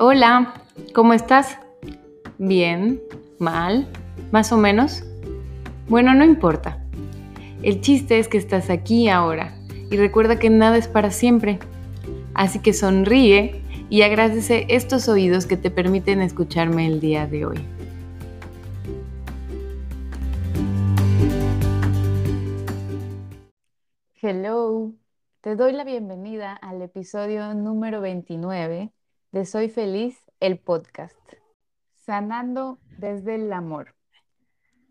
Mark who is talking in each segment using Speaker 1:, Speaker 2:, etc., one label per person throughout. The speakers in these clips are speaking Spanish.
Speaker 1: Hola, ¿cómo estás? ¿Bien? ¿Mal? ¿Más o menos? Bueno, no importa. El chiste es que estás aquí ahora y recuerda que nada es para siempre. Así que sonríe y agradece estos oídos que te permiten escucharme el día de hoy. Hello, te doy la bienvenida al episodio número 29 de Soy Feliz, el podcast, sanando desde el amor.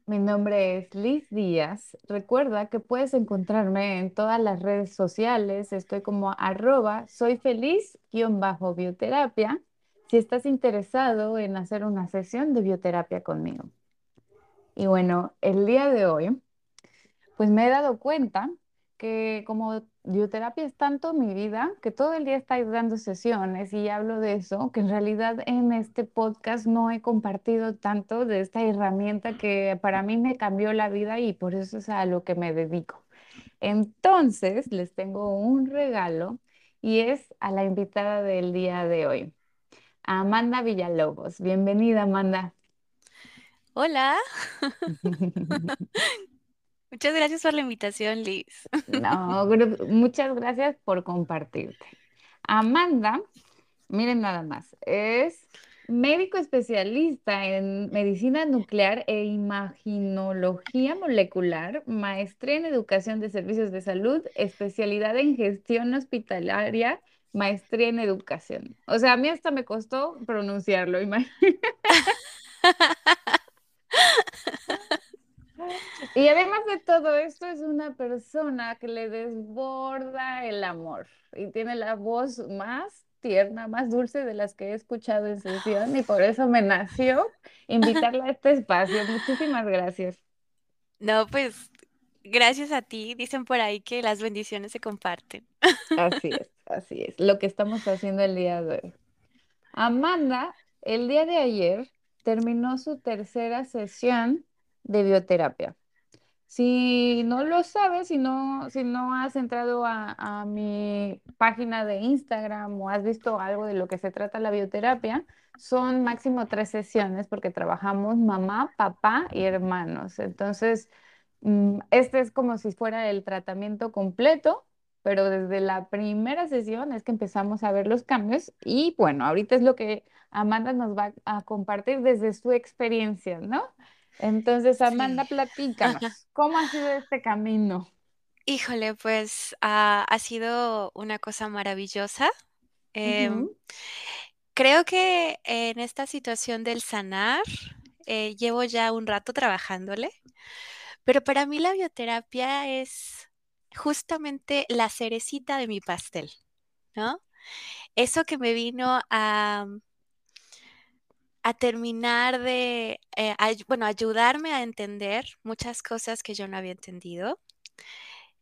Speaker 1: Mi nombre es Liz Díaz. Recuerda que puedes encontrarme en todas las redes sociales. Estoy como arroba soy feliz-bioterapia si estás interesado en hacer una sesión de bioterapia conmigo. Y bueno, el día de hoy, pues me he dado cuenta que como bioterapia es tanto mi vida, que todo el día estáis dando sesiones y hablo de eso, que en realidad en este podcast no he compartido tanto de esta herramienta que para mí me cambió la vida y por eso es a lo que me dedico. Entonces, les tengo un regalo y es a la invitada del día de hoy, Amanda Villalobos. Bienvenida, Amanda.
Speaker 2: Hola. Muchas gracias por la invitación, Liz.
Speaker 1: No, muchas gracias por compartirte. Amanda, miren nada más, es médico especialista en medicina nuclear e imaginología molecular, maestría en educación de servicios de salud, especialidad en gestión hospitalaria, maestría en educación. O sea, a mí hasta me costó pronunciarlo, imagínate. Y además de todo esto, es una persona que le desborda el amor y tiene la voz más tierna, más dulce de las que he escuchado en sesión y por eso me nació invitarla a este espacio. Muchísimas gracias.
Speaker 2: No, pues gracias a ti. Dicen por ahí que las bendiciones se comparten.
Speaker 1: Así es, así es, lo que estamos haciendo el día de hoy. Amanda, el día de ayer terminó su tercera sesión de bioterapia. Si no lo sabes, si no, si no has entrado a, mi página de Instagram o has visto algo de lo que se trata la bioterapia, son máximo tres sesiones porque trabajamos mamá, papá y hermanos. Entonces, mm, este es como si fuera el tratamiento completo, pero desde la primera sesión es que empezamos a ver los cambios y bueno, ahorita es lo que Amanda nos va a compartir desde su experiencia, ¿no? Entonces, Amanda, platícanos, ¿cómo ha sido este camino?
Speaker 2: Híjole, pues ha sido una cosa maravillosa. Em, creo que en esta situación del sanar, eh, llevo ya un rato trabajándole, pero para mí la bioterapia es justamente la cerecita de mi pastel, ¿no? Eso que me vino a, a terminar de, eh, bueno, ayudarme a entender muchas cosas que yo no había entendido.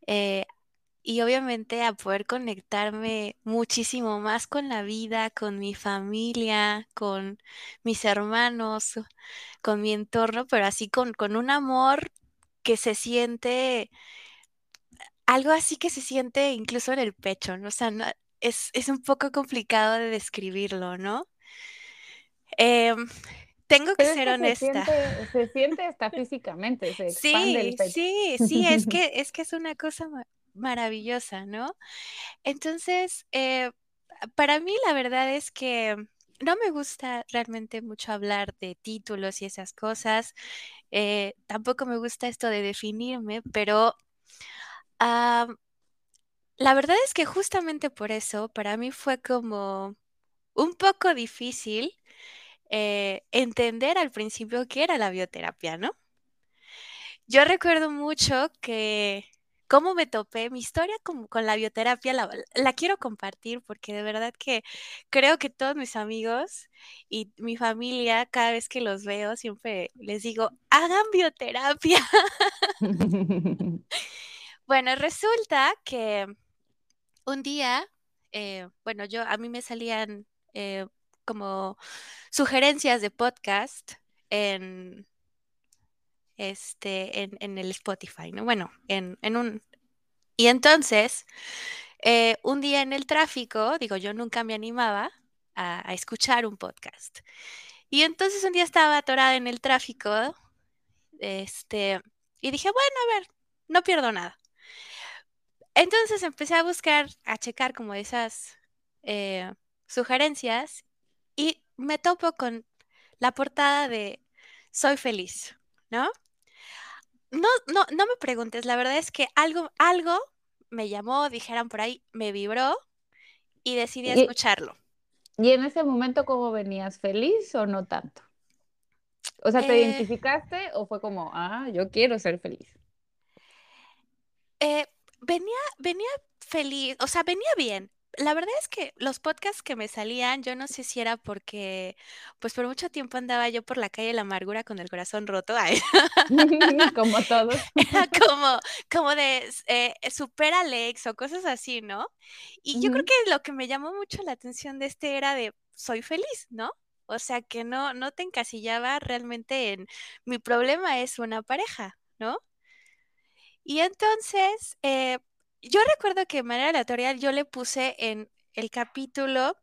Speaker 2: Eh, y obviamente a poder conectarme muchísimo más con la vida, con mi familia, con mis hermanos, con mi entorno, pero así con, con un amor que se siente, algo así que se siente incluso en el pecho, ¿no? O sea, es, es un poco complicado de describirlo, ¿no? Em, tengo que ser honesta.
Speaker 1: Se siente, hasta físicamente, se
Speaker 2: sí, Sí, sí, es que, es que es una cosa maravillosa, ¿no? Entonces, eh, para mí la verdad es que no me gusta realmente mucho hablar de títulos y esas cosas. Eh, tampoco me gusta esto de definirme, pero la verdad es que justamente por eso, para mí fue como un poco difícil eh, entender al principio qué era la bioterapia, ¿no? Yo recuerdo mucho que cómo me topé, mi historia con, con la bioterapia la, quiero compartir porque de verdad que creo que todos mis amigos y mi familia, cada vez que los veo, siempre les digo, hagan bioterapia. bueno, resulta que un día, eh, bueno, yo a mí me salían eh, como sugerencias de podcast en este en, el Spotify, ¿no? Bueno, en, un y entonces eh, un día en el tráfico, digo, yo nunca me animaba, a, escuchar un podcast. Y entonces un día estaba atorada en el tráfico, este, y dije, bueno, a ver, no pierdo nada. Entonces empecé a buscar, a checar como esas eh, sugerencias y me topo con la portada de Soy feliz, ¿no? No, no, no me preguntes, la verdad es que algo, algo me llamó, dijeran por ahí, me vibró y decidí escucharlo.
Speaker 1: ¿Y en ese momento cómo venías? ¿Feliz o no tanto? O sea, ¿te eh. identificaste o fue como, ah, yo quiero ser feliz?
Speaker 2: Eh, venía, venía feliz, o sea, venía bien la verdad es que los podcasts que me salían, yo no sé si era porque, pues por mucho tiempo andaba yo por la calle de la amargura con el corazón roto.
Speaker 1: como todos.
Speaker 2: Era como, como de eh, super Alex o cosas así, ¿no? Y yo creo que lo que me llamó mucho la atención de este era de soy feliz, ¿no? O sea, que no, no te encasillaba realmente en mi problema es una pareja, ¿no? Y entonces, eh, yo recuerdo que de manera aleatoria yo le puse en el capítulo,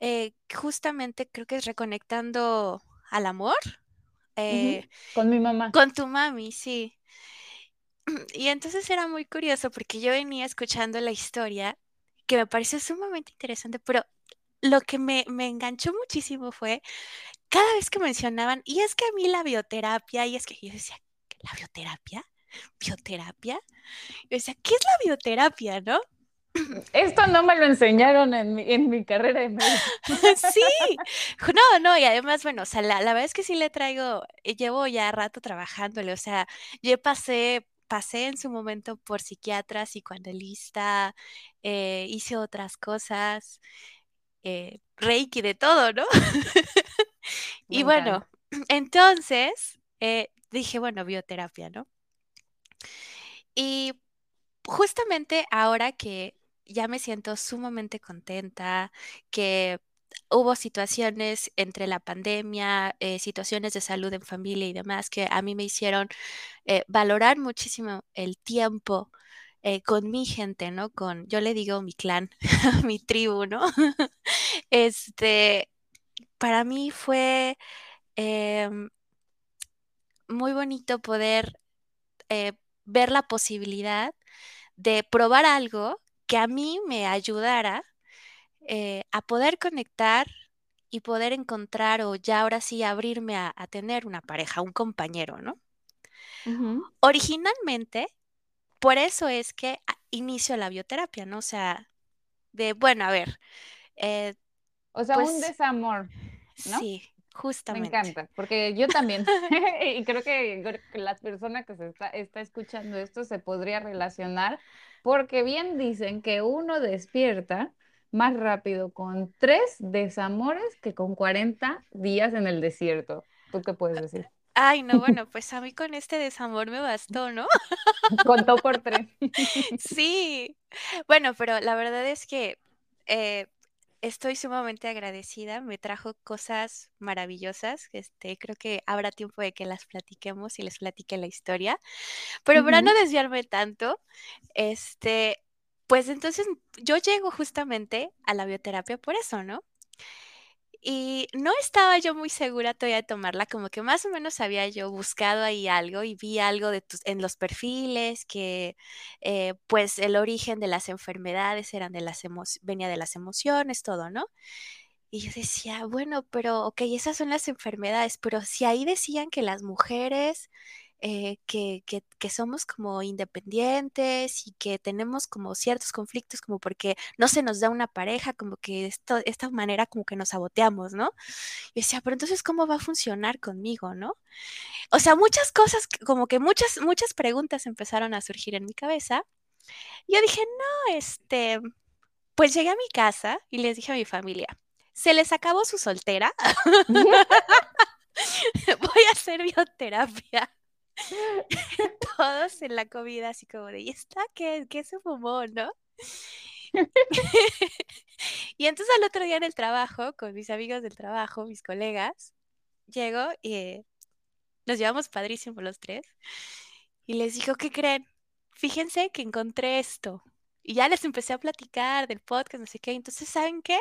Speaker 2: eh, justamente creo que es reconectando al amor.
Speaker 1: Eh, con mi mamá.
Speaker 2: Con tu mami, sí. Y entonces era muy curioso porque yo venía escuchando la historia que me pareció sumamente interesante, pero lo que me, me enganchó muchísimo fue cada vez que mencionaban, y es que a mí la bioterapia, y es que yo decía, ¿la bioterapia? ¿Bioterapia? Yo decía, ¿qué es la bioterapia, no?
Speaker 1: Esto no me lo enseñaron en mi, en mi carrera de médico.
Speaker 2: sí, no, no, y además, bueno, o sea, la, verdad es que sí le traigo, eh, llevo ya rato trabajándole, o sea, yo pasé, pasé en su momento por psiquiatra, psicoanalista, eh, hice otras cosas, eh, reiki, de todo, ¿no? y bueno, entonces dije, bueno, bioterapia, ¿no? Y justamente ahora que ya me siento sumamente contenta, que hubo situaciones entre la pandemia, eh, situaciones de salud en familia y demás que a mí me hicieron eh, valorar muchísimo el tiempo eh, con mi gente, ¿no? Con, yo le digo mi clan, mi tribu, ¿no? este, para mí fue em, muy bonito poder ver la posibilidad de probar algo que a mí me ayudara eh, a poder conectar y poder encontrar o ya ahora sí abrirme a, tener una pareja, un compañero, ¿no? Originalmente, por eso es que inicio la bioterapia, ¿no? O sea, de, bueno, a ver.
Speaker 1: Eh, o sea, un pues desamor, ¿no?
Speaker 2: Sí, Justamente.
Speaker 1: Me encanta, porque yo también, y creo que, la persona que se está, está escuchando esto se podría relacionar, porque bien dicen que uno despierta más rápido con tres desamores que con 40 días en el desierto. ¿Tú qué puedes decir?
Speaker 2: Ay, no, bueno, pues a mí con este desamor me bastó, ¿no?
Speaker 1: Contó por tres.
Speaker 2: Sí, bueno, pero la verdad es que eh, estoy sumamente agradecida, me trajo cosas maravillosas, este, creo que habrá tiempo de que las platiquemos y les platique la historia, pero para no desviarme tanto, este, pues entonces yo llego justamente a la bioterapia por eso, ¿no? Y no estaba yo muy segura todavía de tomarla, como que más o menos había yo buscado ahí algo y vi algo de tus, en los perfiles que eh, pues el origen de las enfermedades eran de las venía de las emociones, todo, ¿no? Y yo decía, bueno, pero ok, esas son las enfermedades, pero si ahí decían que las mujeres eh, que, que, somos como independientes y que tenemos como ciertos conflictos, como porque no se nos da una pareja, como que esto, esta manera como que nos saboteamos, ¿no? Y decía, pero entonces, ¿cómo va a funcionar conmigo, no? O sea, muchas cosas, como que muchas, muchas preguntas empezaron a surgir en mi cabeza. Yo dije, no, este, pues llegué a mi casa y les dije a mi familia, se les acabó su soltera. Voy a hacer bioterapia. Todos en la comida, así como de, ¿y está qué? ¿Qué se fumó, no? y entonces al otro día en el trabajo, con mis amigos del trabajo, mis colegas, llego y nos llevamos padrísimo los tres. Y les digo, ¿qué creen? Fíjense que encontré esto. Y ya les empecé a platicar del podcast, no sé qué. Entonces, ¿saben qué?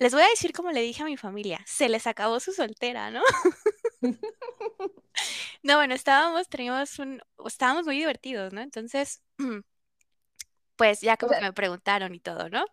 Speaker 2: les voy a decir como le dije a mi familia, se les acabó su soltera, ¿no? no, bueno, estábamos, teníamos un, estábamos muy divertidos, ¿no? Entonces, pues ya como que me preguntaron y todo, ¿no?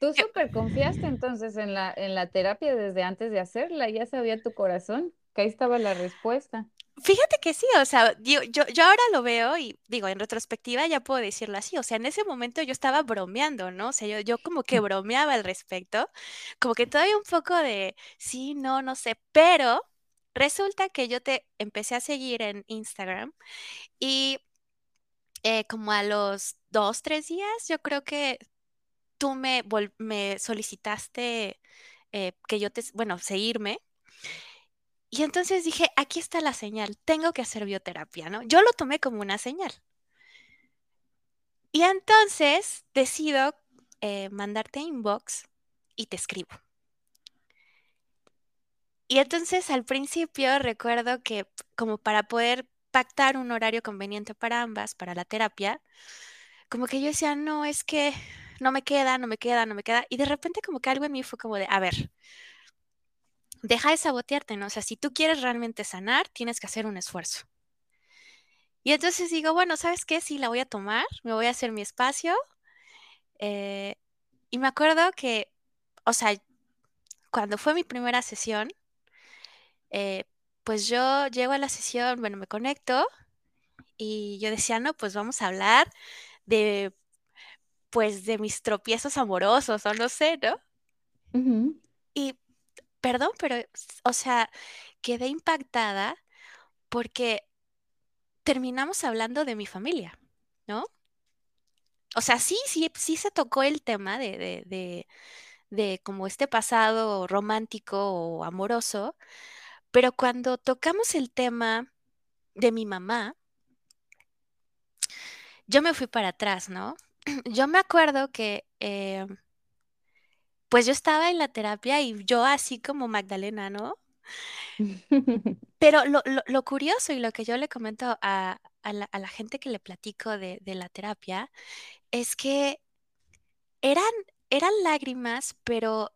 Speaker 1: Tú súper confiaste entonces en la, en la terapia desde antes de hacerla, ya sabía tu corazón, que ahí estaba la respuesta.
Speaker 2: Fíjate que sí, o sea, yo, yo, ahora lo veo y digo, en retrospectiva ya puedo decirlo así, o sea, en ese momento yo estaba bromeando, ¿no? O sea, yo, yo como que bromeaba al respecto, como que todavía un poco de, sí, no, no sé, pero resulta que yo te empecé a seguir en Instagram y eh, como a los dos, tres días, yo creo que tú me, solicitaste eh, que yo te, bueno, seguirme. Y entonces dije, aquí está la señal, tengo que hacer bioterapia, ¿no? Yo lo tomé como una señal. Y entonces decido eh, mandarte inbox y te escribo. Y entonces al principio recuerdo que como para poder pactar un horario conveniente para ambas, para la terapia, como que yo decía, no, es que no me queda, no me queda, no me queda. Y de repente como que algo en mí fue como de, a ver, deja de sabotearte, ¿no? O sea, si tú quieres realmente sanar, tienes que hacer un esfuerzo. Y entonces digo, bueno, ¿sabes qué? Sí, la voy a tomar, me voy a hacer mi espacio. Eh, y me acuerdo que, o sea, cuando fue mi primera sesión, eh, pues yo llego a la sesión, bueno, me conecto y yo decía, no, pues vamos a hablar de, pues, de mis tropiezos amorosos o no sé, ¿no? Y perdón, pero, o sea, quedé impactada porque terminamos hablando de mi familia, ¿no? O sea, sí, sí, sí se tocó el tema de, de, de, de como este pasado romántico o amoroso, pero cuando tocamos el tema de mi mamá, yo me fui para atrás, ¿no? Yo me acuerdo que eh, pues yo estaba en la terapia y yo así como Magdalena, ¿no? Pero lo, curioso y lo que yo le comento a, la, gente que le platico de, la terapia es que eran, eran lágrimas, pero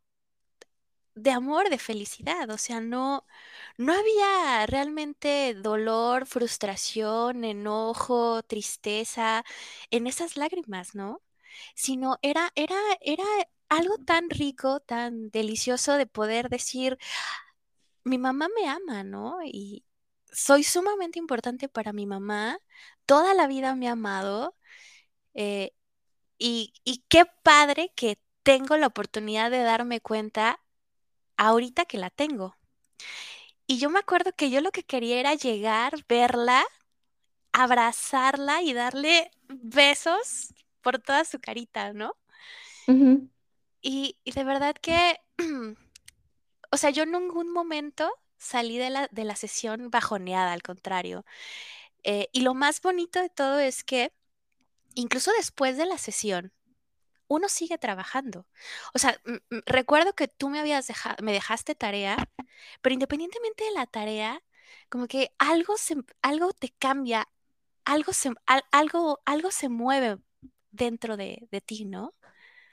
Speaker 2: de amor, de felicidad, o sea, no, no había realmente dolor, frustración, enojo, tristeza en esas lágrimas, ¿no? Sino era, era, era algo tan rico, tan delicioso de poder decir, mi mamá me ama, ¿no? Y soy sumamente importante para mi mamá, toda la vida me ha amado, eh, y, y qué padre que tengo la oportunidad de darme cuenta ahorita que la tengo. Y yo me acuerdo que yo lo que quería era llegar, verla, abrazarla y darle besos por toda su carita, ¿no? y, de verdad que, o sea, yo en ningún momento salí de la, de la sesión bajoneada, al contrario. Eh, y lo más bonito de todo es que incluso después de la sesión, uno sigue trabajando. O sea, recuerdo que tú me habías dejado, me dejaste tarea, pero independientemente de la tarea, como que algo se, algo te cambia, algo se, algo, algo se mueve dentro de, de ti, ¿no?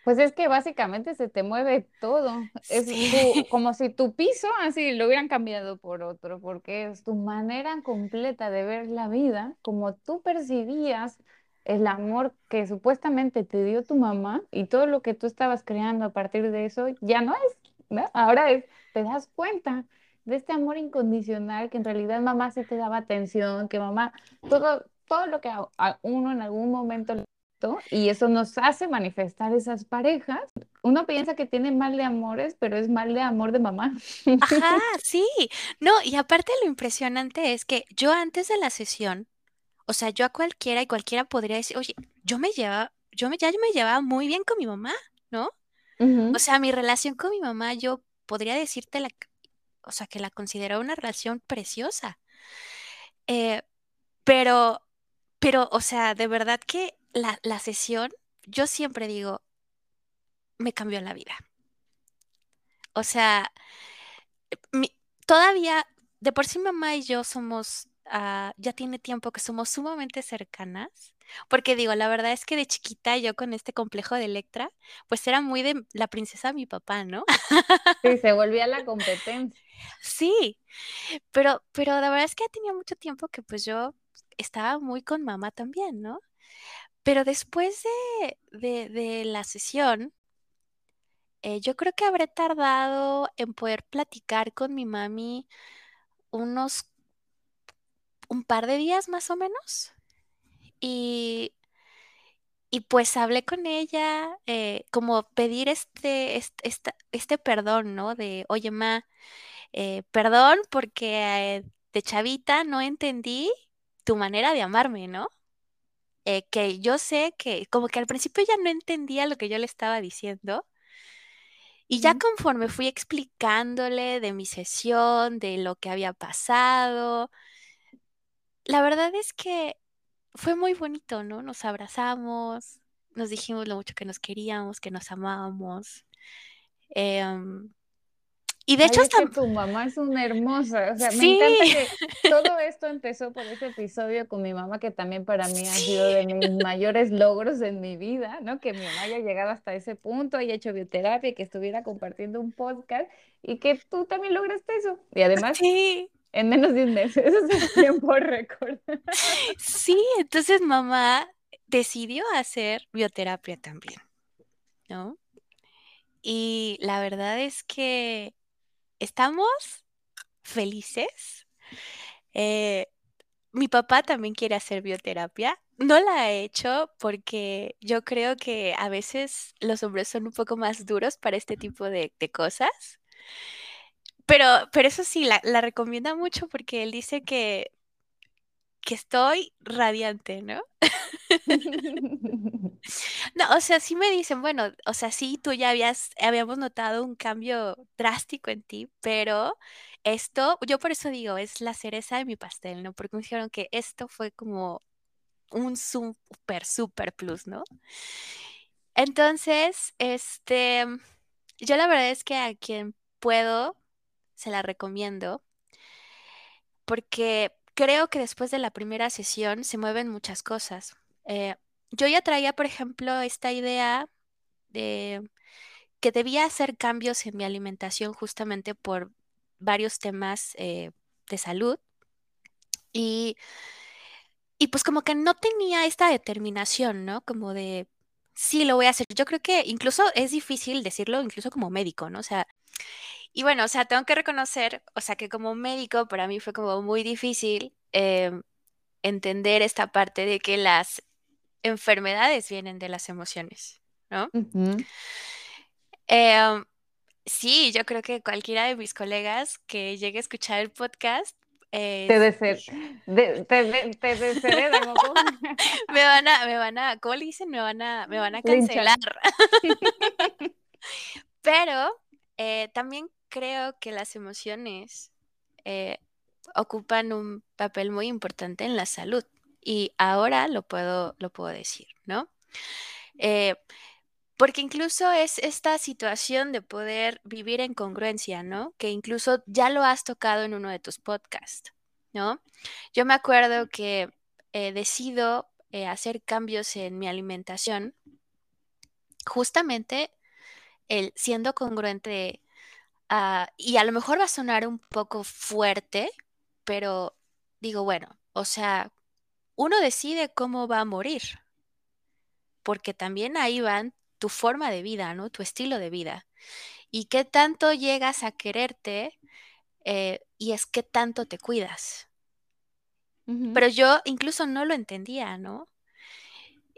Speaker 1: Pues es que básicamente se te mueve todo. Es como si tu piso así lo hubieran cambiado por otro, porque es tu manera completa de ver la vida, como tú percibías el amor que supuestamente te dio tu mamá y todo lo que tú estabas creando a partir de eso ya no es, ¿no? Ahora es, te das cuenta de este amor incondicional que en realidad mamá sí te daba atención, que mamá, todo, todo lo que a uno en algún momento y eso nos hace manifestar esas parejas. Uno piensa que tiene mal de amores, pero es mal de amor de mamá.
Speaker 2: Ajá, sí. No, y aparte lo impresionante es que yo antes de la sesión, o sea, yo a cualquiera y cualquiera podría decir, oye, yo me llevaba, yo me, ya me llevaba muy bien con mi mamá, ¿no? O sea, mi relación con mi mamá, yo podría decirte, la, o sea, que la considero una relación preciosa. Eh, pero, pero, o sea, de verdad que la, sesión, yo siempre digo, me cambió la vida. O sea, todavía, de por sí mamá y yo somos ah, ya tiene tiempo que somos sumamente cercanas, porque digo, la verdad es que de chiquita yo con este complejo de Electra, pues era muy de la princesa mi papá, ¿no?
Speaker 1: Sí, se volvía la competencia.
Speaker 2: Sí, pero, pero la verdad es que ya tenía mucho tiempo que pues yo estaba muy con mamá también, ¿no? Pero después de, de, la sesión, eh, yo creo que habré tardado en poder platicar con mi mami unos un par de días más o menos. Y, y pues hablé con ella, eh, como pedir este, este, este, perdón, ¿no? De, oye, ma, eh, perdón porque de chavita no entendí tu manera de amarme, ¿no? Eh, que yo sé que como que al principio ya no entendía lo que yo le estaba diciendo. Y ya conforme fui explicándole de mi sesión, de lo que había pasado, la verdad es que fue muy bonito, ¿no? Nos abrazamos, nos dijimos lo mucho que nos queríamos, que nos amábamos. Em, y de hecho,
Speaker 1: hasta... tu mamá es una hermosa. O sea, me encanta que todo esto empezó por ese episodio con mi mamá, que también para mí ha sido de mis mayores logros en mi vida, ¿no? Que mi mamá haya llegado hasta ese punto, haya hecho bioterapia, que estuviera compartiendo un podcast y que tú también lograste eso. Y además,
Speaker 2: sí.
Speaker 1: En menos de un mes, eso es tiempo récord.
Speaker 2: Sí, entonces mamá decidió hacer bioterapia también, ¿no? Y la verdad es que estamos felices. Eh, mi papá también quiere hacer bioterapia. No la ha hecho porque yo creo que a veces los hombres son un poco más duros para este tipo de, cosas. Pero, pero eso sí, la, la, recomienda mucho porque él dice que, que estoy radiante, ¿no? No, o sea, sí me dicen, bueno, o sea, sí, tú ya habías, habíamos notado un cambio drástico en ti, pero esto, yo por eso digo, es la cereza de mi pastel, ¿no? Porque me dijeron que esto fue como un super, super plus, ¿no? Entonces, este, yo la verdad es que a quien puedo, se la recomiendo, porque creo que después de la primera sesión se mueven muchas cosas. Eh, yo ya traía, por ejemplo, esta idea de que debía hacer cambios en mi alimentación justamente por varios temas eh, de salud. Y, y pues como que no tenía esta determinación, ¿no? Como de, sí, lo voy a hacer. Yo creo que incluso es difícil decirlo, incluso como médico, ¿no? O sea, y bueno, o sea, tengo que reconocer, o sea, que como médico para mí fue como muy difícil em, entender esta parte de que las enfermedades vienen de las emociones, ¿no? Em, sí, yo creo que cualquiera de mis colegas que llegue a escuchar el podcast
Speaker 1: te, deser, de, te, te desheredan,
Speaker 2: me van a, me van a, ¿cómo le dicen? Me van a, me van a cancelar. Pero eh, también creo que las emociones eh, ocupan un papel muy importante en la salud y ahora lo puedo, lo puedo decir, ¿no? Eh, porque incluso es esta situación de poder vivir en congruencia, ¿no? Que incluso ya lo has tocado en uno de tus podcasts, ¿no? Yo me acuerdo que eh, decido eh, hacer cambios en mi alimentación justamente el siendo congruente ah, y a lo mejor va a sonar un poco fuerte, pero digo, bueno, o sea, uno decide cómo va a morir, porque también ahí van tu forma de vida, ¿no? Tu estilo de vida. Y qué tanto llegas a quererte eh, y es qué tanto te cuidas. Pero yo incluso no lo entendía, ¿no?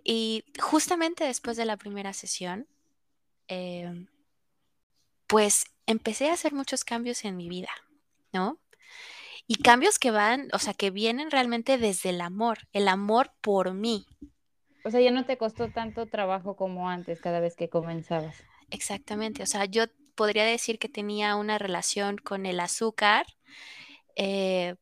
Speaker 2: Y justamente después de la primera sesión, em, pues empecé a hacer muchos cambios en mi vida, ¿no? Y cambios que van, o sea, que vienen realmente desde el amor, el amor por mí.
Speaker 1: O sea, ya no te costó tanto trabajo como antes cada vez que comenzabas.
Speaker 2: Exactamente, o sea, yo podría decir que tenía una relación con el azúcar, eh,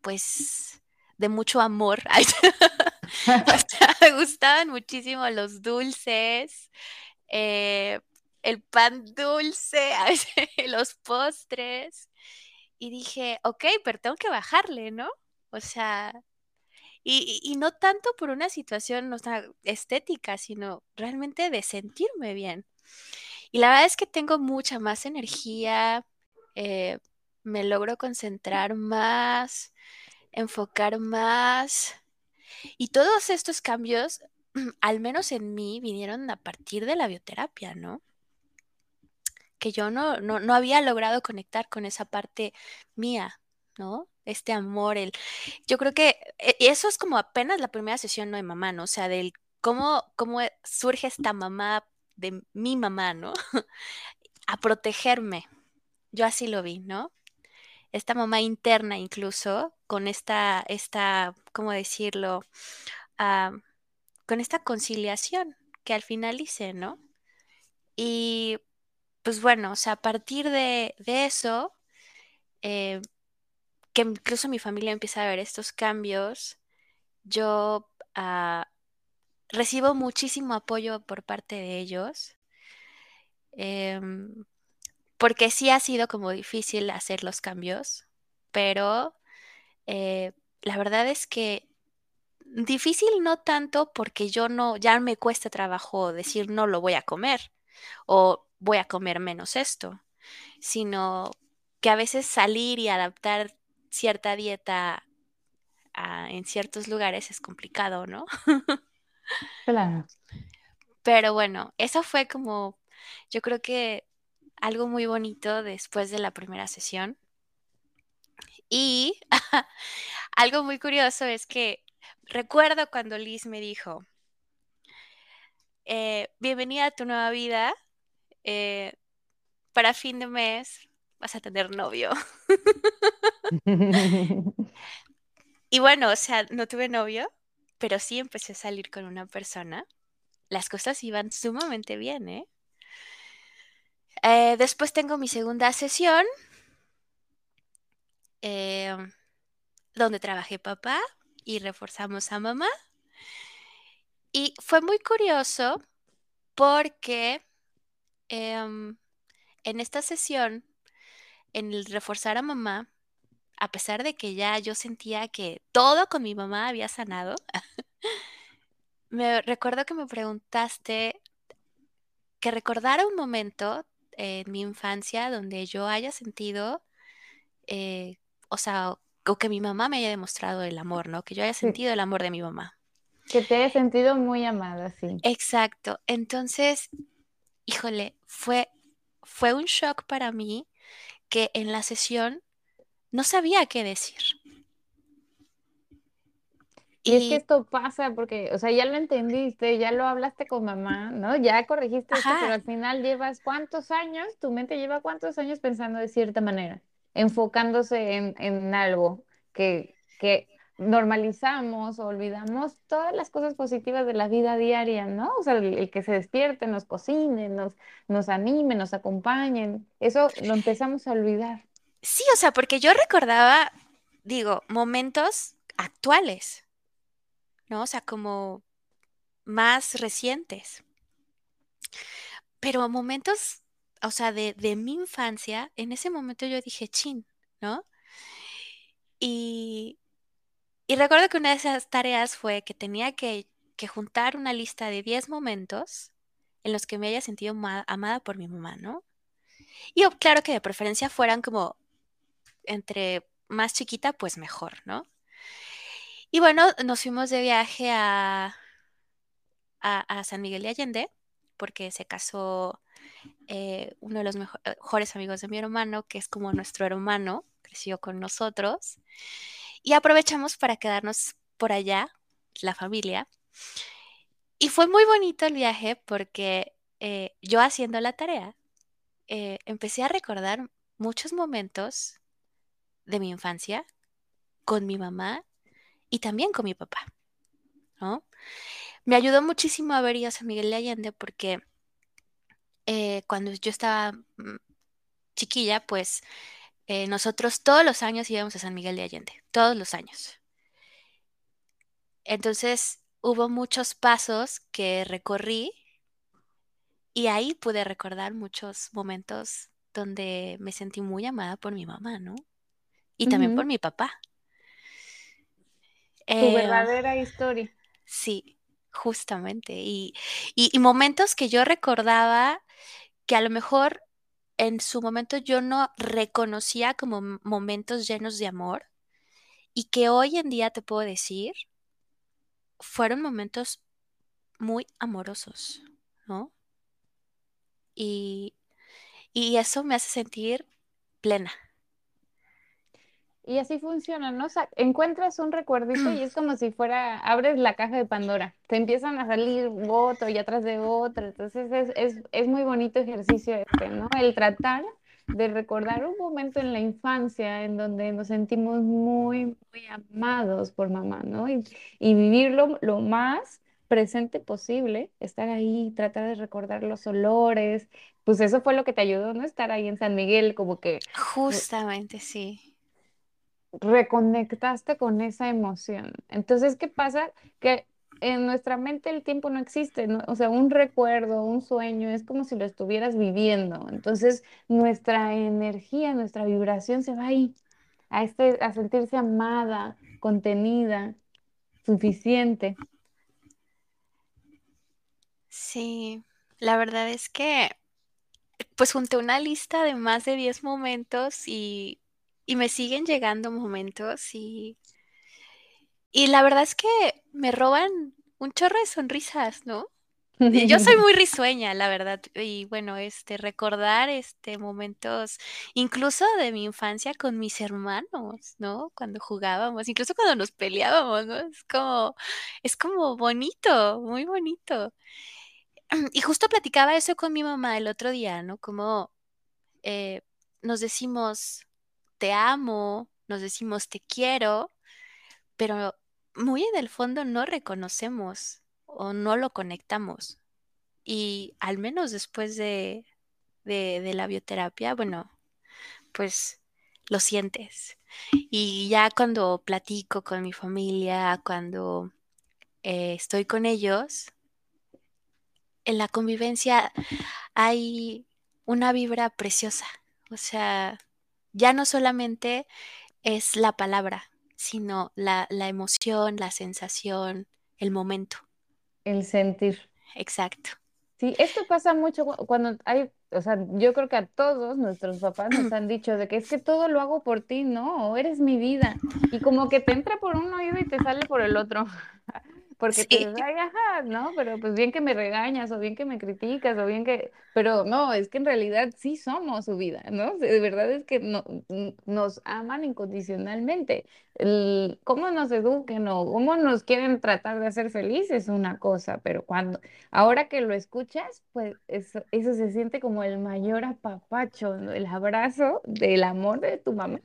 Speaker 2: pues de mucho amor. me gustaban muchísimo los dulces, eh, el pan dulce, los postres y dije, ok, pero tengo que bajarle, ¿no? O sea, y, no tanto por una situación estética, sino realmente de sentirme bien. Y la verdad es que tengo mucha más energía, eh, me logro concentrar más, enfocar más. Y todos estos cambios, al menos en mí, vinieron a partir de la bioterapia, ¿no? Que yo no, no, no había logrado conectar con esa parte mía, ¿no? Este amor, el... Yo creo que eh, eso es como apenas la primera sesión, ¿no? De mamá, ¿no? O sea, del cómo, cómo surge esta mamá de mi mamá, ¿no? a protegerme. Yo así lo vi, ¿no? Esta mamá interna incluso, con esta, esta ¿cómo decirlo? Ah, con esta conciliación que al final hice, ¿no? Y pues bueno, o sea, a partir de, eso, eh, que incluso mi familia empieza a ver estos cambios, yo ah, recibo muchísimo apoyo por parte de ellos, em, porque sí ha sido como difícil hacer los cambios, pero eh, la verdad es que difícil no tanto porque yo no, ya me cuesta trabajo decir no lo voy a comer o voy a comer menos esto, sino que a veces salir y adaptar cierta dieta en ciertos lugares es complicado, ¿no?
Speaker 1: Claro.
Speaker 2: Pero bueno, eso fue como, yo creo que algo muy bonito después de la primera sesión. Y algo muy curioso es que recuerdo cuando Liz me dijo, eh, bienvenida a tu nueva vida, eh, para fin de mes vas a tener novio. y bueno, o sea, no tuve novio, pero sí empecé a salir con una persona. Las cosas iban sumamente bien, ¿eh? eh después tengo mi segunda sesión, em, donde trabajé papá y reforzamos a mamá. Y fue muy curioso porque em, en esta sesión en el reforzar a mamá, a pesar de que ya yo sentía que todo con mi mamá había sanado, me recuerdo que me preguntaste que recordara un momento en mi infancia donde yo haya sentido, eh, o sea, o que mi mamá me haya demostrado el amor, ¿no? Que yo haya sentido el amor de mi mamá.
Speaker 1: Que te haya sentido muy amada, sí.
Speaker 2: Exacto. Entonces, híjole, fue, fue un shock para mí que en la sesión no sabía qué decir.
Speaker 1: Y, es que esto pasa porque, o sea, ya lo entendiste, ya lo hablaste con mamá, ¿no? Ya corregiste esto, pero al final llevas cuántos años, tu mente lleva cuántos años pensando de cierta manera, enfocándose en, en algo que, que normalizamos, olvidamos todas las cosas positivas de la vida diaria, ¿no? O sea, el, que se despierte, nos cocine, nos, nos anime, nos acompañen, eso lo empezamos a olvidar.
Speaker 2: Sí, o sea, porque yo recordaba, digo, momentos actuales, ¿no? O sea, como más recientes. Pero momentos, o sea, de, de mi infancia, en ese momento yo dije, chin, ¿no? Y, y recuerdo que una de esas tareas fue que tenía que, juntar una lista de 10 momentos en los que me haya sentido amada por mi mamá, ¿no? Y claro que de preferencia fueran como entre más chiquita, pues mejor, ¿no? Y bueno, nos fuimos de viaje a, a, San Miguel de Allende, porque se casó eh, uno de los mejores amigos de mi hermano, que es como nuestro hermano, creció con nosotros. Y aprovechamos para quedarnos por allá, la familia. Y fue muy bonito el viaje porque eh, yo haciendo la tarea, eh, empecé a recordar muchos momentos de mi infancia con mi mamá y también con mi papá, ¿no? Me ayudó muchísimo a ver a San Miguel de Allende porque eh, cuando yo estaba mm, chiquilla, pues eh, nosotros todos los años íbamos a San Miguel de Allende, todos los años. Entonces hubo muchos pasos que recorrí y ahí pude recordar muchos momentos donde me sentí muy amada por mi mamá, ¿no? Y también por mi papá.
Speaker 1: Tu
Speaker 2: Eh,
Speaker 1: verdadera historia.
Speaker 2: sí, justamente. Y, y- y momentos que yo recordaba que a lo mejor en su momento yo no reconocía como momentos llenos de amor y que hoy en día te puedo decir, fueron momentos muy amorosos, ¿no? Y, y eso me hace sentir plena.
Speaker 1: Y así funciona, ¿no? O sea, encuentras un recuerdito y es como si fuera, abres la caja de Pandora, te empiezan a salir otro y atrás de otro, entonces es, es, es muy bonito ejercicio este, ¿no? El tratar de recordar un momento en la infancia en donde nos sentimos muy, muy amados por mamá, ¿no? Y, y vivirlo lo más presente posible, estar ahí, tratar de recordar los olores, pues eso fue lo que te ayudó, ¿no? Estar ahí en San Miguel, como que
Speaker 2: Justamente, sí.
Speaker 1: Reconectaste con esa emoción. Entonces, ¿qué pasa? Que en nuestra mente el tiempo no existe. O sea, un recuerdo, un sueño, es como si lo estuvieras viviendo. Entonces, nuestra energía, nuestra vibración se va ahí, a, este, a sentirse amada, contenida, suficiente.
Speaker 2: Sí, la verdad es que pues junté una lista de más de 10 momentos y, y me siguen llegando momentos y, y la verdad es que me roban un chorro de sonrisas, ¿no? Yo soy muy risueña, la verdad, y bueno, este, recordar este momentos, incluso de mi infancia con mis hermanos, ¿no? Cuando jugábamos, incluso cuando nos peleábamos, ¿no? Es como, es como bonito, muy bonito. Y justo platicaba eso con mi mamá el otro día, ¿no? Como eh, nos decimos te amo, nos decimos te quiero, pero muy en el fondo no reconocemos o no lo conectamos. Y al menos después de, de, de la bioterapia, bueno, pues lo sientes. Y ya cuando platico con mi familia, cuando eh, estoy con ellos, en la convivencia hay una vibra preciosa. O sea, ya no solamente es la palabra, sino la, la emoción, la sensación, el momento.
Speaker 1: El sentir.
Speaker 2: Exacto.
Speaker 1: Sí, esto pasa mucho cu- cuando hay, o sea, yo creo que a todos nuestros papás nos han dicho de que es que todo lo hago por ti, ¿no? Eres mi vida. Y como que te entra por un oído y te sale por el otro. Porque
Speaker 2: Sí,
Speaker 1: dices, ay, ajá, ¿no? Pero pues bien que me regañas o bien que me criticas o bien que... Pero no, es que en realidad sí somos su vida, ¿no? De verdad es que no, nos aman incondicionalmente. El, cómo nos eduquen o cómo nos quieren tratar de hacer felices es una cosa, pero cuando Ahora que lo escuchas, pues eso, eso se siente como el mayor apapacho, ¿no? El abrazo del amor de tu mamá,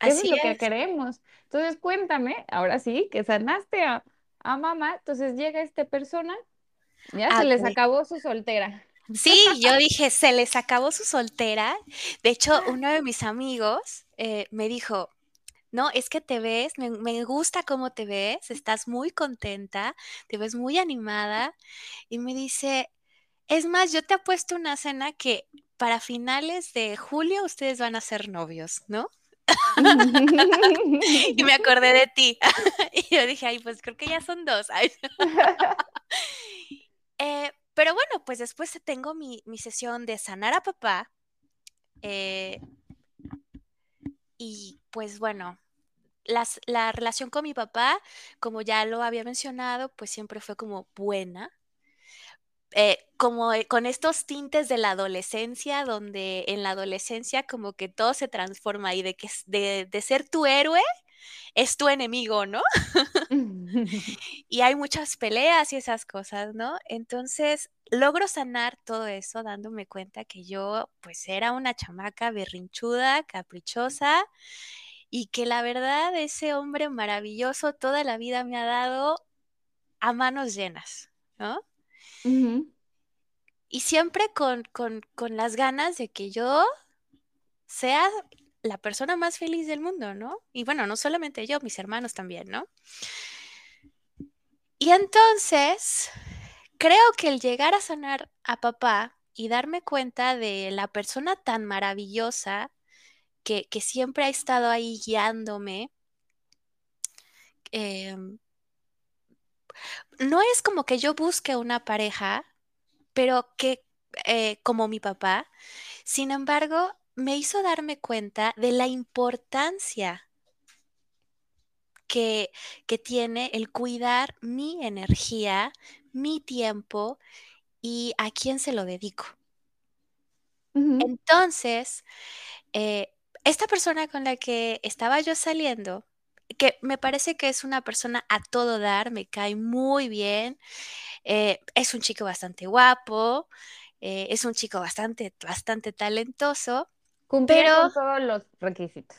Speaker 1: que eso es
Speaker 2: así
Speaker 1: lo que
Speaker 2: es.
Speaker 1: queremos. Entonces cuéntame, ahora sí, que sanaste a, a mamá, entonces llega esta persona, ya
Speaker 2: Ah,
Speaker 1: se les
Speaker 2: ok.
Speaker 1: acabó su soltera.
Speaker 2: Sí, yo dije, se les acabó su soltera. De hecho, uno de mis amigos eh, me dijo, no, es que te ves, me, me gusta cómo te ves, estás muy contenta, te ves muy animada. Y me dice, es más, yo te apuesto una cena que para finales de julio ustedes van a ser novios, ¿no? Y me acordé de ti. Y yo dije, ay, pues creo que ya son dos. Eh, pero bueno, pues después tengo mi, mi sesión de sanar a papá. eh, y pues bueno, las- la relación con mi papá, como ya lo había mencionado, pues siempre fue como buena. Eh, como eh, con estos tintes de la adolescencia, donde en la adolescencia como que todo se transforma y de que de, de ser tu héroe es tu enemigo, ¿no? Y hay muchas peleas y esas cosas, ¿no? Entonces logro sanar todo eso dándome cuenta que yo pues era una chamaca berrinchuda, caprichosa y que la verdad ese hombre maravilloso toda la vida me ha dado a manos llenas, ¿no? Y siempre con, con, con las ganas de que yo sea la persona más feliz del mundo, ¿no? Y bueno, no solamente yo, mis hermanos también, ¿no? Y entonces, creo que el llegar a sanar a papá y darme cuenta de la persona tan maravillosa que, que siempre ha estado ahí guiándome, em, no es como que yo busque una pareja, pero que eh, como mi papá, sin embargo, me hizo darme cuenta de la importancia que, que tiene el cuidar mi energía, mi tiempo y a quién se lo dedico. Entonces, eh, esta persona con la que estaba yo saliendo, que me parece que es una persona a todo dar, me cae muy bien, eh, es un chico bastante guapo, eh, es un chico bastante, bastante talentoso.
Speaker 1: Cumple con todos los requisitos.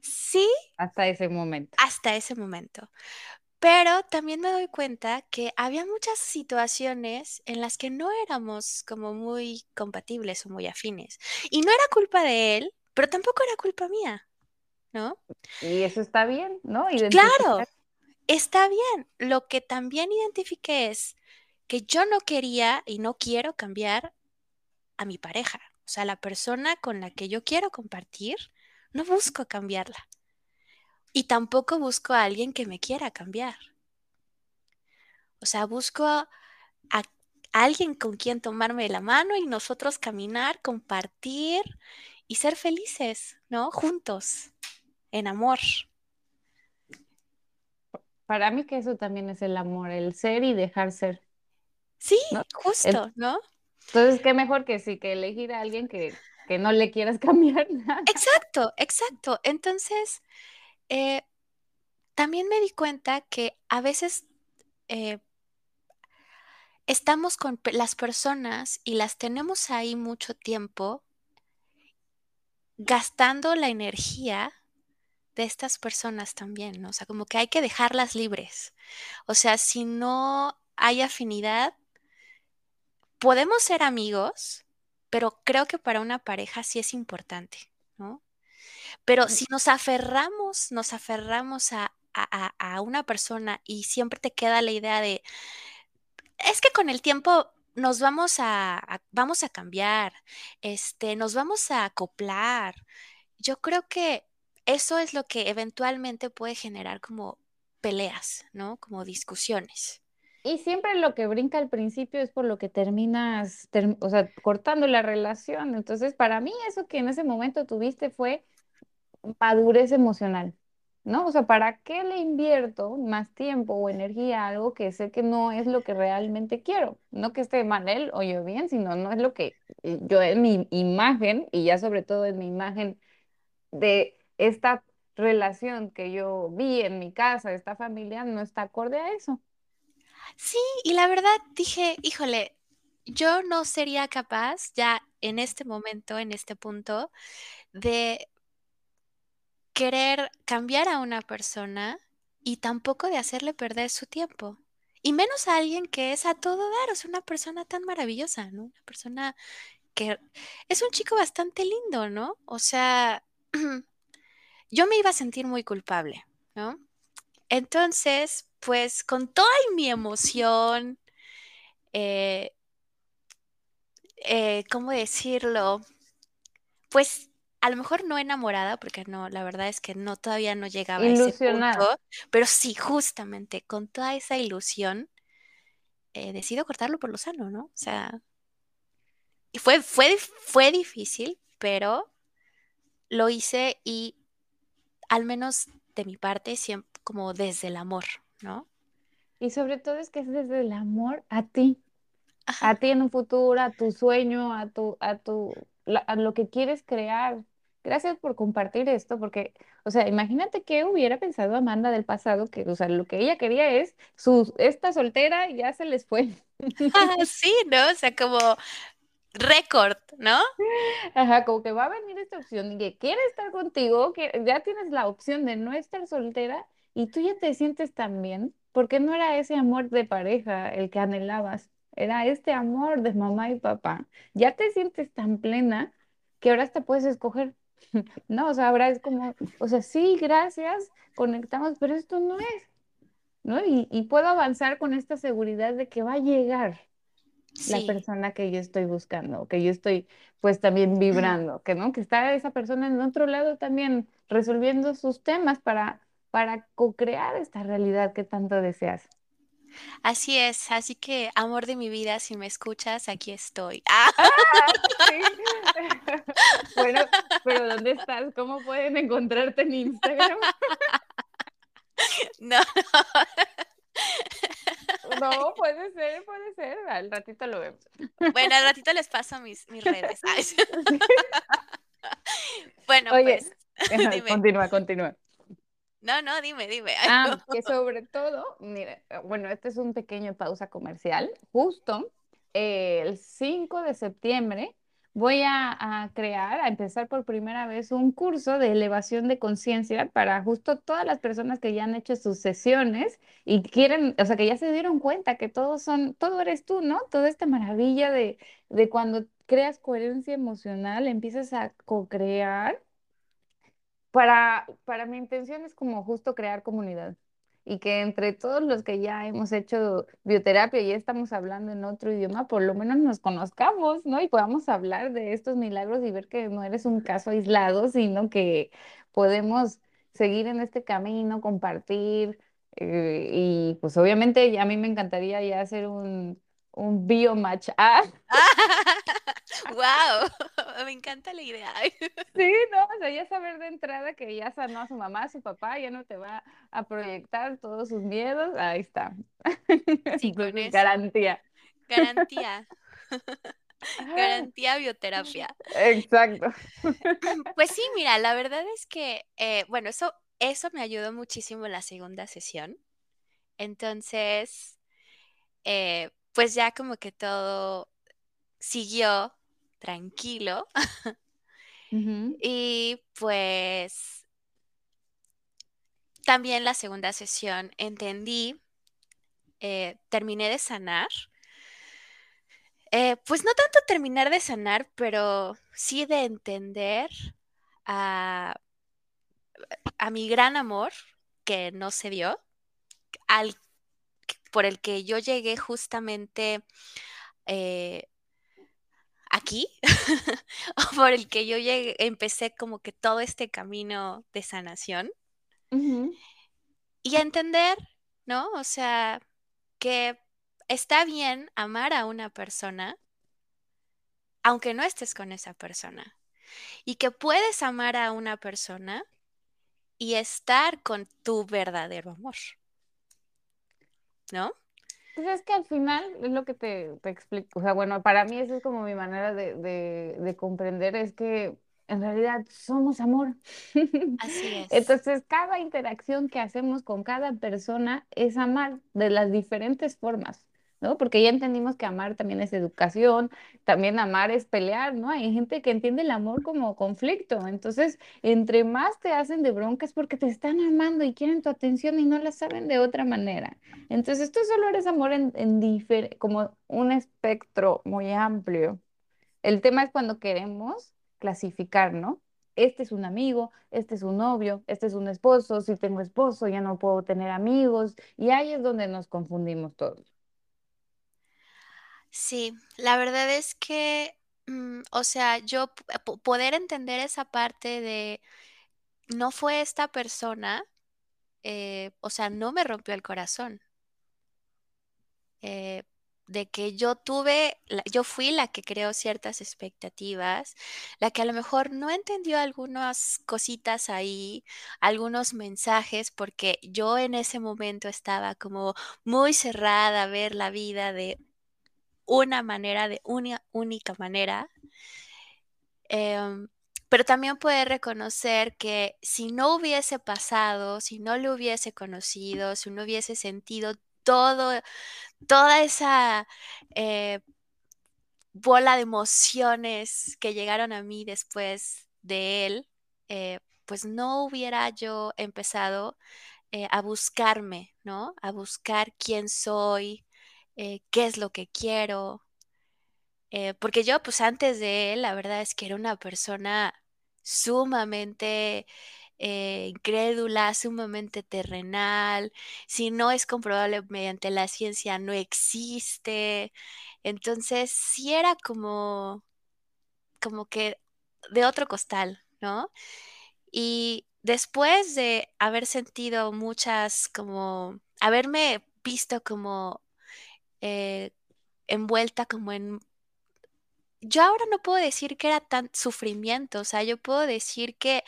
Speaker 2: Sí.
Speaker 1: Hasta ese momento.
Speaker 2: Hasta ese momento. Pero también me doy cuenta que había muchas situaciones en las que no éramos como muy compatibles o muy afines. Y no era culpa de él, pero tampoco era culpa mía, ¿no?
Speaker 1: Y eso está bien, ¿no?
Speaker 2: Claro, está bien. Lo que también identifiqué es que yo no quería y no quiero cambiar a mi pareja. O sea, la persona con la que yo quiero compartir, no busco cambiarla. Y tampoco busco a alguien que me quiera cambiar. O sea, busco a, alguien con quien tomarme la mano y nosotros caminar, compartir y ser felices, ¿no? Juntos, en amor.
Speaker 1: Para mí que eso también es el amor, el ser y dejar ser.
Speaker 2: Sí, justo, ¿no?
Speaker 1: Entonces, qué mejor que sí, que elegir a alguien que, que no le quieras cambiar nada.
Speaker 2: Exacto, exacto. Entonces, eh, también me di cuenta que a veces eh, estamos con las personas y las tenemos ahí mucho tiempo gastando la energía de estas personas también, ¿no? O sea, como que hay que dejarlas libres. O sea, si no hay afinidad, podemos ser amigos, pero creo que para una pareja sí es importante, ¿no? Pero mm. si nos aferramos, nos aferramos a, una persona y siempre te queda la idea de, es que con el tiempo nos vamos a, vamos a cambiar, este, nos vamos a acoplar. Yo creo que eso es lo que eventualmente puede generar como peleas, ¿no? Como discusiones.
Speaker 1: Y siempre lo que brinca al principio es por lo que terminas, o sea, cortando la relación. Entonces, para mí eso que en ese momento tuviste fue madurez emocional, ¿no? O sea, ¿para qué le invierto más tiempo o energía a algo que sé que no es lo que realmente quiero? No que esté mal él o yo bien, sino no es lo que eh, yo en mi imagen y ya sobre todo en mi imagen de esta relación que yo vi en mi casa, esta familia, no está acorde a eso.
Speaker 2: Sí, y la verdad dije, híjole, yo no sería capaz ya en este momento, en este punto, de querer cambiar a una persona y tampoco de hacerle perder su tiempo. Y menos a alguien que es a todo dar, o sea, una persona tan maravillosa, ¿no? Una persona que es un chico bastante lindo, ¿no? O sea, yo me iba a sentir muy culpable, ¿no? Entonces, pues con toda mi emoción, eh, eh, ¿cómo decirlo? Pues a lo mejor no enamorada, porque no, la verdad es que no, todavía no llegaba a ese punto, pero sí, justamente con toda esa ilusión, eh, decido cortarlo por lo sano, ¿no? O sea, fue, fue, fue difícil, pero lo hice y al menos de mi parte, siempre, como desde el amor, ¿no?
Speaker 1: Y sobre todo es que es desde el amor a ti, a ti en un futuro, a tu sueño, a tu, a tu, a lo que quieres crear. Gracias por compartir esto, porque, o sea, imagínate que hubiera pensado Amanda del pasado, que, o sea, lo que ella quería es, su, esta soltera ya se les fue.
Speaker 2: sí, ¿no? O sea, como récord, ¿no?
Speaker 1: Ajá, como que va a venir esta opción y que quiere estar contigo, que ya tienes la opción de no estar soltera y tú ya te sientes tan bien, porque no era ese amor de pareja el que anhelabas, era este amor de mamá y papá. Ya te sientes tan plena que ahora te puedes escoger. No, o sea, ahora es como, o sea, sí, gracias, conectamos, pero esto no es, ¿no? Y puedo avanzar con esta seguridad de que va a llegar la persona que yo estoy buscando, que yo estoy pues también vibrando, que no, que está esa persona en otro lado también resolviendo sus temas para para co-crear esta realidad que tanto deseas.
Speaker 2: Así es, así que amor de mi vida, si me escuchas, aquí estoy. ¡Ah!
Speaker 1: sí. bueno, pero ¿dónde estás? ¿Cómo pueden encontrarte en Instagram?
Speaker 2: no,
Speaker 1: no. No, puede ser, puede ser. Al ratito lo vemos.
Speaker 2: Bueno, al ratito les paso mis, mis redes. bueno, pues.
Speaker 1: Continúa, continúa.
Speaker 2: No, no, dime, dime.
Speaker 1: Ah, que sobre todo, mire, bueno, este es un pequeño pausa comercial. Justo el 5 de septiembre voy a, crear, a empezar por primera vez un curso de elevación de conciencia para justo todas las personas que ya han hecho sus sesiones y quieren, o sea, que ya se dieron cuenta que todos son, todo eres tú, ¿no? Toda esta maravilla de, de cuando creas coherencia emocional, empiezas a co-crear para, para mi intención es como justo crear comunidad y que entre todos los que ya hemos hecho bioterapia y estamos hablando en otro idioma, por lo menos nos conozcamos, ¿no? Y podamos hablar de estos milagros y ver que no eres un caso aislado, sino que podemos seguir en este camino, compartir. Eh, y pues obviamente a mí me encantaría ya hacer un, un biomatch. Ah.
Speaker 2: ¡Wow! Me encanta la idea.
Speaker 1: Sí, no, o sea, ya saber de entrada que ya sanó a su mamá, a su papá, ya no te va a proyectar todos sus miedos. Ahí está.
Speaker 2: Sí, con
Speaker 1: Garantía.
Speaker 2: Garantía. Garantía bioterapia.
Speaker 1: Exacto.
Speaker 2: Pues sí, mira, la verdad es que, eh, bueno, eso, eso me ayudó muchísimo en la segunda sesión. Entonces, eh, pues ya como que todo siguió tranquilo. Y pues también la segunda sesión entendí, eh, terminé de sanar. Eh, pues no tanto terminar de sanar, pero sí de entender a, a mi gran amor que no se dio, al, por el que yo llegué justamente eh, aquí, por el que yo llegué, empecé como que todo este camino de sanación. Y a entender, ¿no? O sea, que está bien amar a una persona, aunque no estés con esa persona. Y que puedes amar a una persona y estar con tu verdadero amor. ¿No?
Speaker 1: Pues es que al final es lo que te, te, explico. O sea, bueno, para mí esa es como mi manera de, de, de comprender, es que en realidad somos amor.
Speaker 2: Así es.
Speaker 1: Entonces, cada interacción que hacemos con cada persona es amar de las diferentes formas. ¿No? Porque ya entendimos que amar también es educación, también amar es pelear, ¿no? Hay gente que entiende el amor como conflicto, entonces, entre más te hacen de bronca es porque te están amando y quieren tu atención y no la saben de otra manera. Entonces, esto solo eres amor en, en como un espectro muy amplio. El tema es cuando queremos clasificar, ¿no? Este es un amigo, este es un novio, este es un esposo, si tengo esposo ya no puedo tener amigos y ahí es donde nos confundimos todos.
Speaker 2: Sí, la verdad es que, mm, o sea, yo poder entender esa parte de no fue esta persona, eh, o sea, no me rompió el corazón. Eh, de que yo tuve, yo fui la que creó ciertas expectativas, la que a lo mejor no entendió algunas cositas ahí, algunos mensajes, porque yo en ese momento estaba como muy cerrada a ver la vida de una manera, de una única manera. Em, pero también puede reconocer que si no hubiese pasado, si no lo hubiese conocido, si no hubiese sentido todo, toda esa eh, bola de emociones que llegaron a mí después de él, eh, pues no hubiera yo empezado eh, a buscarme, ¿no? A buscar quién soy, eh, qué es lo que quiero. Eh, porque yo, pues antes de él, la verdad es que era una persona sumamente eh, incrédula, sumamente terrenal. Si no es comprobable mediante la ciencia, no existe. Entonces, sí era como, como que de otro costal, ¿no? Y después de haber sentido muchas como, haberme visto como eh, envuelta como en... Yo ahora no puedo decir que era tan sufrimiento, o sea, yo puedo decir que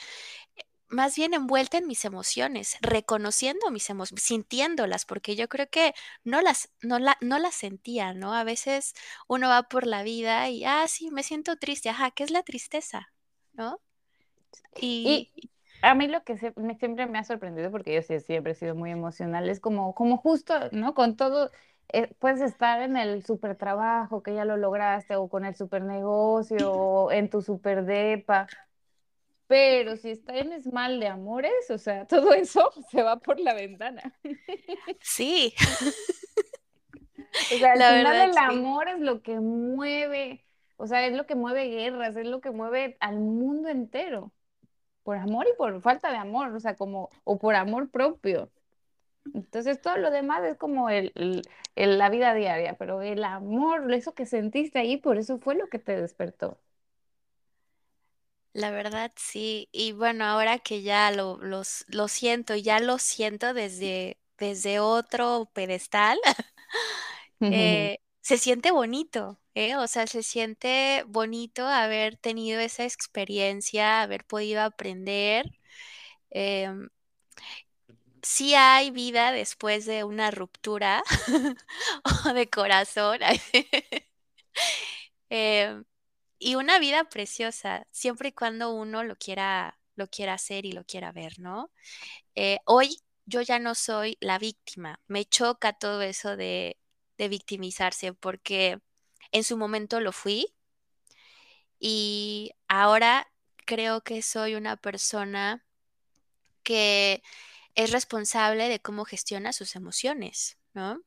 Speaker 2: más bien envuelta en mis emociones, reconociendo mis emociones, sintiéndolas, porque yo creo que no las, no, la, no las sentía, ¿no? A veces uno va por la vida y, ah, sí, me siento triste, ajá, ¿qué es la tristeza? ¿No?
Speaker 1: Y, a mí lo que siempre me ha sorprendido, porque yo sí, siempre he sido muy emocional, es como, como justo, ¿no? Con todo, eh, puedes estar en el super trabajo que ya lo lograste, o con el super negocio, o en tu super depa, pero si tienes mal de amores, o sea, todo eso se va por la ventana.
Speaker 2: Sí.
Speaker 1: o sea, al final el amor es lo que mueve, o sea, es lo que mueve guerras, es lo que mueve al mundo entero. Por amor y por falta de amor, o sea, como, o por amor propio. Entonces todo lo demás es como el, la vida diaria, pero el amor, eso que sentiste ahí, por eso fue lo que te despertó.
Speaker 2: La verdad, sí. Y bueno, ahora que ya lo, los, lo siento, ya lo siento desde, desde otro pedestal, eh, se siente bonito, ¿eh? O sea, se siente bonito haber tenido esa experiencia, haber podido aprender. Em, sí hay vida después de una ruptura o de corazón. Em, y una vida preciosa, siempre y cuando uno lo quiera, lo quiera hacer y lo quiera ver, ¿no? Eh, hoy yo ya no soy la víctima, me choca todo eso de, de victimizarse porque en su momento lo fui y ahora creo que soy una persona que es responsable de cómo gestiona sus emociones, ¿no?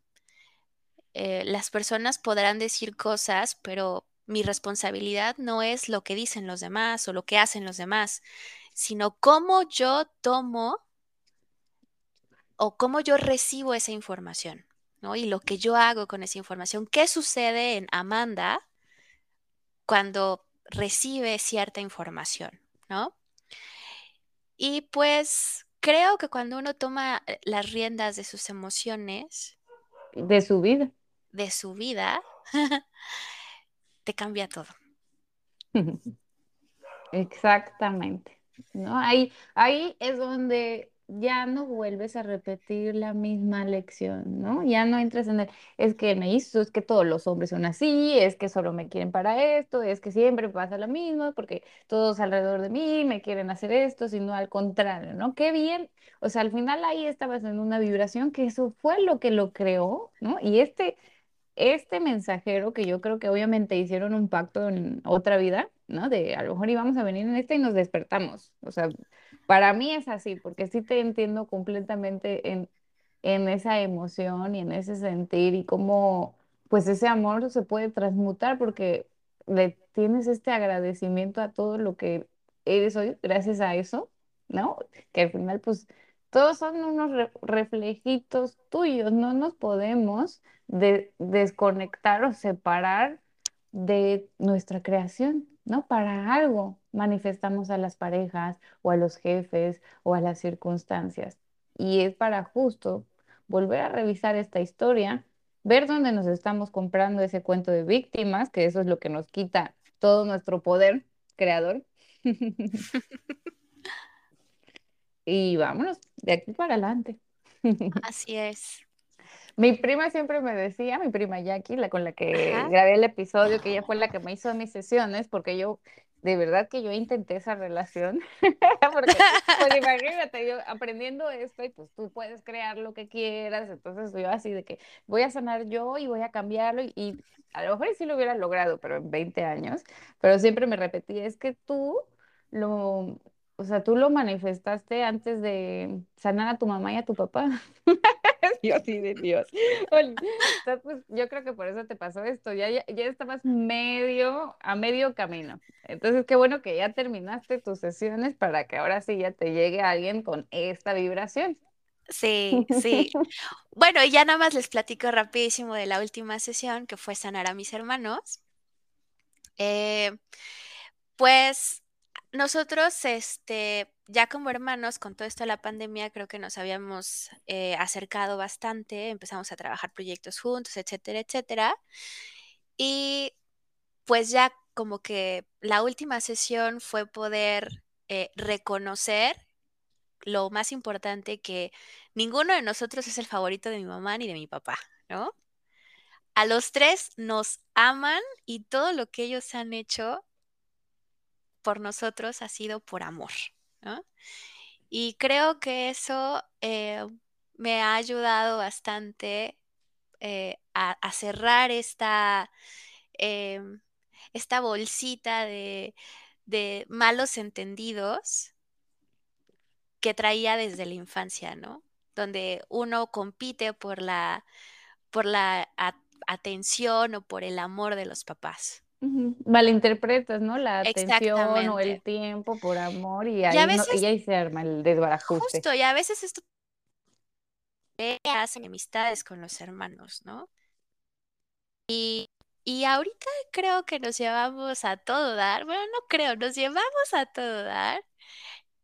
Speaker 2: Eh, las personas podrán decir cosas, pero mi responsabilidad no es lo que dicen los demás o lo que hacen los demás, sino cómo yo tomo o cómo yo recibo esa información, ¿no? Y lo que yo hago con esa información. ¿Qué sucede en Amanda cuando recibe cierta información, ¿no? Y pues creo que cuando uno toma eh, las riendas de sus emociones,
Speaker 1: de su vida,
Speaker 2: de su vida, te cambia todo.
Speaker 1: Exactamente. ¿no? Ahí, ahí es donde ya no vuelves a repetir la misma lección, ¿no? Ya no entras en el, es que me hizo, es que todos los hombres son así, es que solo me quieren para esto, es que siempre pasa lo mismo, porque todos alrededor de mí me quieren hacer esto, sino al contrario, ¿no? Qué bien, o sea, al final ahí estabas en una vibración que eso fue lo que lo creó, ¿no? Y este, este mensajero, que yo creo que obviamente hicieron un pacto en otra vida, ¿no? De a lo mejor íbamos a venir en esta y nos despertamos. O sea, para mí es así, porque sí te entiendo completamente en, esa emoción y en ese sentir y cómo pues ese amor se puede transmutar porque le tienes este agradecimiento a todo lo que eres hoy gracias a eso, ¿no? Que al final pues todos son unos reflejitos tuyos, no nos podemos de desconectar o separar de nuestra creación, ¿no? Para algo manifestamos a las parejas o a los jefes o a las circunstancias. Y es para justo volver a revisar esta historia, ver dónde nos estamos comprando ese cuento de víctimas, que eso es lo que nos quita todo nuestro poder creador. y vámonos de aquí para adelante.
Speaker 2: Así es.
Speaker 1: Mi prima siempre me decía, mi prima Jackie, la con la que grabé el episodio, que ella fue la que me hizo mis sesiones, porque yo, de verdad que yo intenté esa relación, porque, pues imagínate, yo aprendiendo esto y pues tú puedes crear lo que quieras, entonces yo así de que voy a sanar yo y voy a cambiarlo y, y a lo mejor sí lo hubiera logrado, pero en 20 años, pero siempre me repetí, es que tú lo, o sea, tú lo manifestaste antes de sanar a tu mamá y a tu papá. yo sí, de Dios. Entonces, pues, yo creo que por eso te pasó esto. Ya, ya, estabas medio, a medio camino. Entonces, qué bueno que ya terminaste tus sesiones para que ahora sí ya te llegue alguien con esta vibración.
Speaker 2: Sí, sí. bueno, y ya nada más les platico rapidísimo de la última sesión, que fue sanar a mis hermanos. Eh, pues nosotros, este, ya como hermanos, con todo esto de la pandemia, creo que nos habíamos eh, acercado bastante, empezamos a trabajar proyectos juntos, etcétera, etcétera. Y pues ya como que la última sesión fue poder eh, reconocer lo más importante que ninguno de nosotros es el favorito de mi mamá ni de mi papá, ¿no? A los tres nos aman y todo lo que ellos han hecho por nosotros ha sido por amor, ¿no? Y creo que eso eh, me ha ayudado bastante eh, a, cerrar esta, em, esta bolsita de, de malos entendidos que traía desde la infancia, ¿no? Donde uno compite por la, por la atención o por el amor de los papás.
Speaker 1: Malinterpretas, ¿no? La atención o el tiempo por amor y ahí, ahí se arma el desbarajuste.
Speaker 2: Justo, y a veces esto hacen amistades con los hermanos, ¿no? Y, y ahorita creo que nos llevamos a todo dar, bueno, no creo, nos llevamos a todo dar.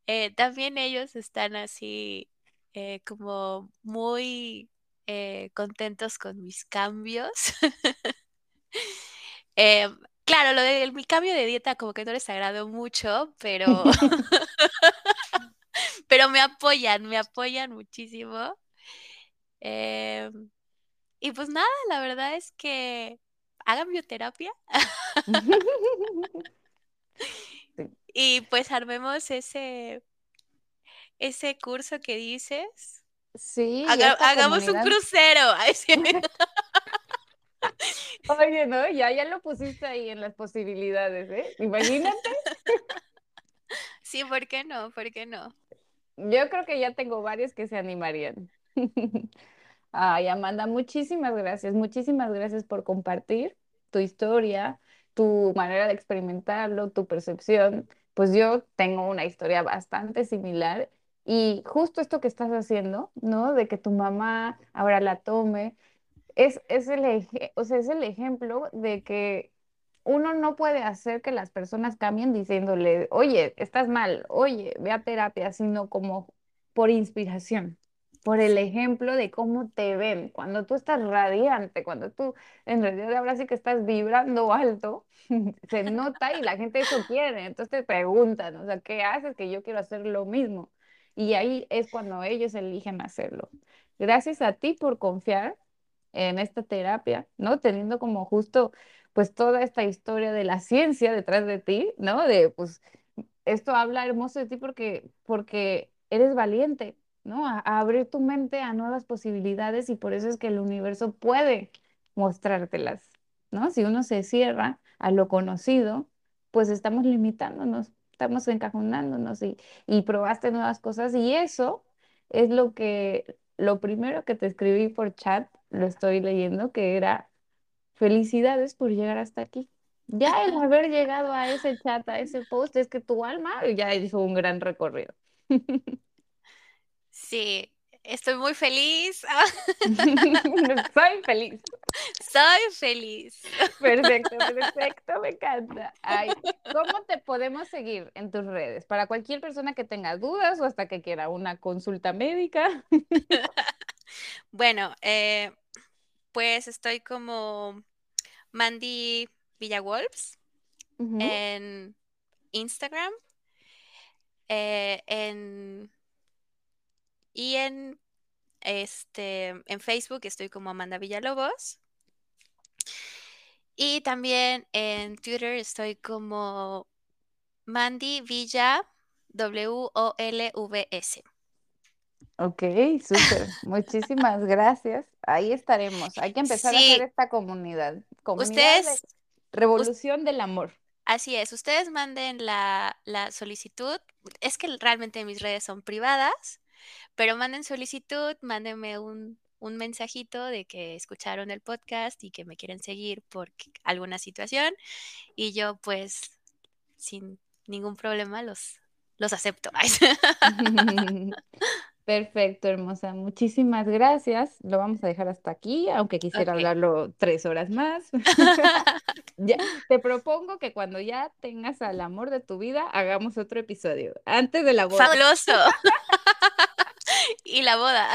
Speaker 2: Eh, también ellos están así eh, como muy eh, contentos con mis cambios. Em, claro, lo de mi cambio de dieta como que no les agradó mucho, pero, pero me apoyan, me apoyan muchísimo. Em, y pues nada, la verdad es que hagan bioterapia. y pues armemos ese, ese curso que dices.
Speaker 1: Sí.
Speaker 2: hagamos un crucero.
Speaker 1: Oye, no, ya, ya lo pusiste ahí en las posibilidades, ¿eh? Imagínate.
Speaker 2: Sí, ¿por qué no? ¿Por qué no?
Speaker 1: Yo creo que ya tengo varios que se animarían. Ay, Amanda, muchísimas gracias, muchísimas gracias por compartir tu historia, tu manera de experimentarlo, tu percepción. Pues yo tengo una historia bastante similar y justo esto que estás haciendo, ¿no? De que tu mamá ahora la tome, es, es, el, o sea, es el ejemplo de que uno no puede hacer que las personas cambien diciéndole, oye, estás mal, oye, ve a terapia, sino como por inspiración por el ejemplo de cómo te ven, cuando tú estás radiante, cuando tú en realidad ahora sí que estás vibrando alto, se nota y la gente eso quiere, entonces te preguntan, o sea, ¿qué haces? Que yo quiero hacer lo mismo. Y ahí es cuando ellos eligen hacerlo. Gracias a ti por confiar en esta terapia, ¿no? Teniendo como justo pues toda esta historia de la ciencia detrás de ti, ¿no? De pues esto habla hermoso de ti porque porque eres valiente, ¿no? A, abrir tu mente a nuevas posibilidades y por eso es que el universo puede mostrártelas, ¿no? Si uno se cierra a lo conocido, pues estamos limitándonos, estamos encajonándonos y, y probaste nuevas cosas y eso es lo que, lo primero que te escribí por chat, lo estoy leyendo, que era felicidades por llegar hasta aquí. Ya el haber llegado a ese chat, a ese post, es que tu alma ya hizo un gran recorrido.
Speaker 2: Sí, estoy muy feliz.
Speaker 1: Soy feliz.
Speaker 2: Soy feliz.
Speaker 1: Perfecto, perfecto, me encanta. Ay, ¿Cómo te podemos seguir en tus redes? Para cualquier persona que tenga dudas o hasta que quiera una consulta médica.
Speaker 2: Bueno, eh, pues estoy como Mandy Villawolves en Instagram, eh, en y en, este, en Facebook estoy como Amanda Villalobos. Y también en Twitter estoy como Mandy Villa W-O-L-V-S.
Speaker 1: Ok, súper. Muchísimas gracias. Ahí estaremos. Hay que empezar a hacer esta comunidad. comunidad Ustedes, revolución del amor.
Speaker 2: Así es. Ustedes manden la, la solicitud. Es que realmente mis redes son privadas. Pero manden solicitud, mándenme un, mensajito de que escucharon el podcast y que me quieren seguir por alguna situación y yo pues sin ningún problema los, los acepto.
Speaker 1: Perfecto, hermosa. Muchísimas gracias. Lo vamos a dejar hasta aquí, aunque quisiera hablarlo tres horas más. ya, te propongo que cuando ya tengas al amor de tu vida, hagamos otro episodio. Antes de la boda.
Speaker 2: Fabuloso. y la boda.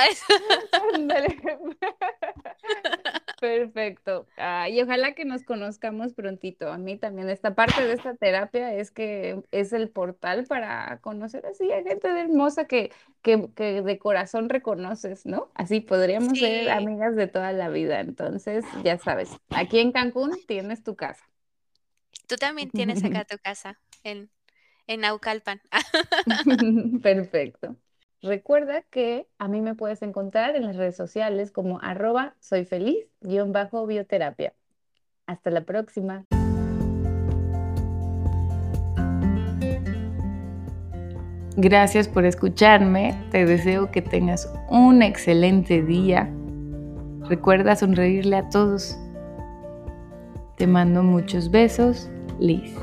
Speaker 1: Perfecto. y ojalá que nos conozcamos prontito. A mí también esta parte de esta terapia es que es el portal para conocer así a gente hermosa que, que, de corazón reconoces, ¿no? Así podríamos ser amigas de toda la vida. Entonces, ya sabes, aquí en Cancún tienes tu casa.
Speaker 2: Tú también tienes acá tu casa en, en Naucalpan.
Speaker 1: Perfecto. Recuerda que a mí me puedes encontrar en las redes sociales como arroba soy feliz bajo bioterapia. Hasta la próxima. Gracias por escucharme. Te deseo que tengas un excelente día. Recuerda sonreírle a todos. Te mando muchos besos, Liz.